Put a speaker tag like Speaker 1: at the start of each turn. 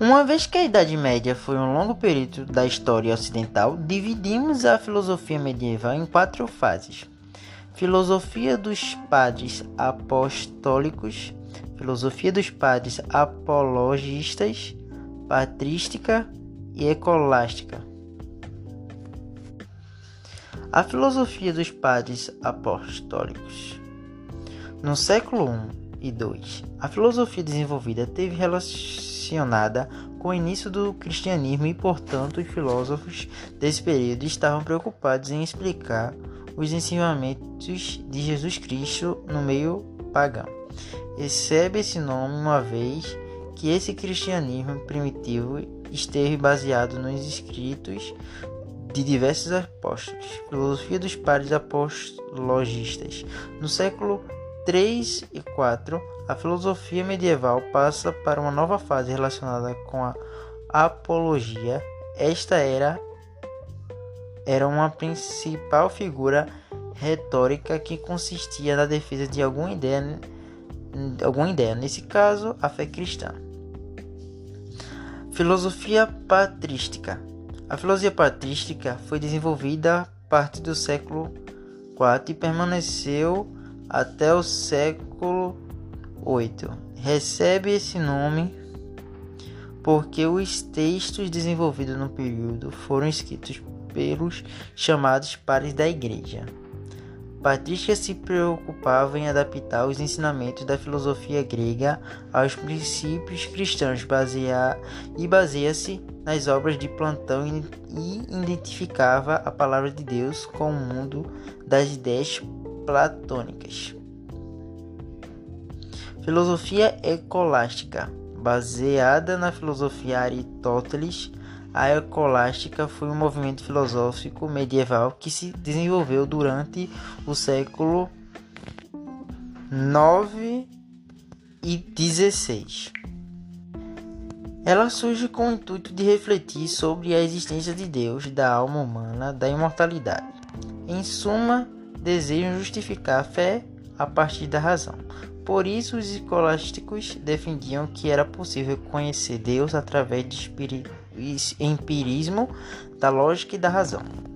Speaker 1: Uma vez que a Idade Média foi um longo período da história ocidental, dividimos a filosofia medieval em quatro fases: filosofia dos padres apostólicos, filosofia dos padres apologistas, patrística e ecolástica. A filosofia dos padres apostólicos. No século I e II, a filosofia desenvolvida teve relacionada com o início do cristianismo e, portanto, os filósofos desse período estavam preocupados em explicar os ensinamentos de Jesus Cristo no meio pagão. Recebe esse nome uma vez que esse cristianismo primitivo esteve baseado nos escritos de diversos apóstolos. Filosofia dos padres apologistas. No século 3 e 4, a filosofia medieval passa para uma nova fase relacionada com a apologia. Esta era era uma principal figura retórica que consistia na defesa de alguma ideia, alguma ideia, nesse caso, a fé cristã. Filosofia patrística. A filosofia patrística foi desenvolvida a partir do século IV e permaneceu até o século VIII. Recebe esse nome porque os textos desenvolvidos no período foram escritos pelos chamados pares da Igreja. Patrícia se preocupava em adaptar os ensinamentos da filosofia grega aos princípios cristãos basear, e baseia-se nas obras de Platão e identificava a palavra de Deus com o mundo das ideias platônicas. Filosofia ecolástica, baseada na filosofia Aristóteles, a ecolástica foi um movimento filosófico medieval que se desenvolveu durante o século 9 e 16. Ela surge com o intuito de refletir sobre a existência de Deus, da alma humana, da imortalidade. Em suma, desejam justificar a fé a partir da razão. Por isso, os escolásticos defendiam que era possível conhecer Deus através de empirismo, da lógica e da razão.